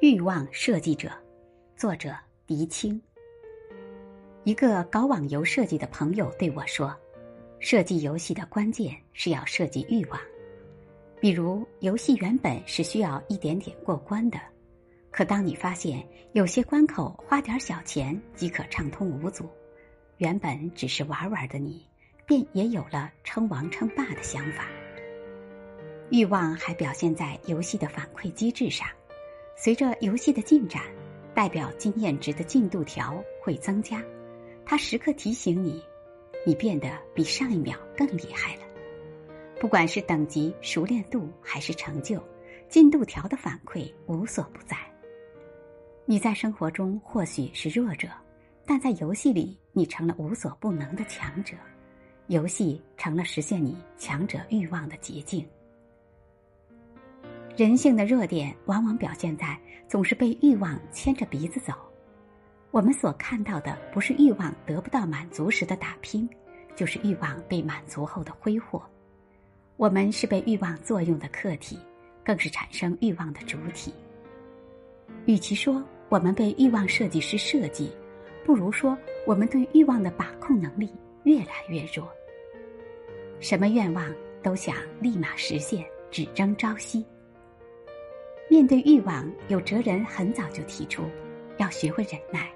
欲望设计者，作者狄青。一个搞网游设计的朋友对我说：“设计游戏的关键是要设计欲望。比如，游戏原本是需要一点点过关的，可当你发现有些关口花点小钱即可畅通无阻，原本只是玩玩的你，便也有了称王称霸的想法。”欲望还表现在游戏的反馈机制上，随着游戏的进展，代表经验值的进度条会增加，它时刻提醒你，你变得比上一秒更厉害了。不管是等级、熟练度还是成就，进度条的反馈无所不在。你在生活中或许是弱者，但在游戏里你成了无所不能的强者，游戏成了实现你强者欲望的捷径。人性的弱点往往表现在总是被欲望牵着鼻子走。我们所看到的不是欲望得不到满足时的打拼，就是欲望被满足后的挥霍。我们是被欲望作用的客体，更是产生欲望的主体。与其说我们被欲望设计师设计，不如说我们对欲望的把控能力越来越弱。什么愿望都想立马实现，只争朝夕。面对欲望，有哲人很早就提出，要学会忍耐，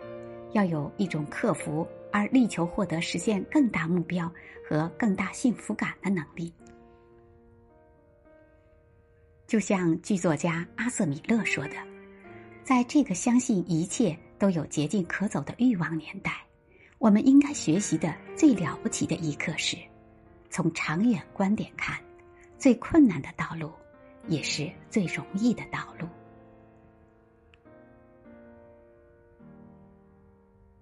要有一种克服而力求获得实现更大目标和更大幸福感的能力。就像剧作家阿瑟米勒说的，在这个相信一切都有捷径可走的欲望年代，我们应该学习的最了不起的一课是：从长远观点看，最困难的道路。也是最容易的道路。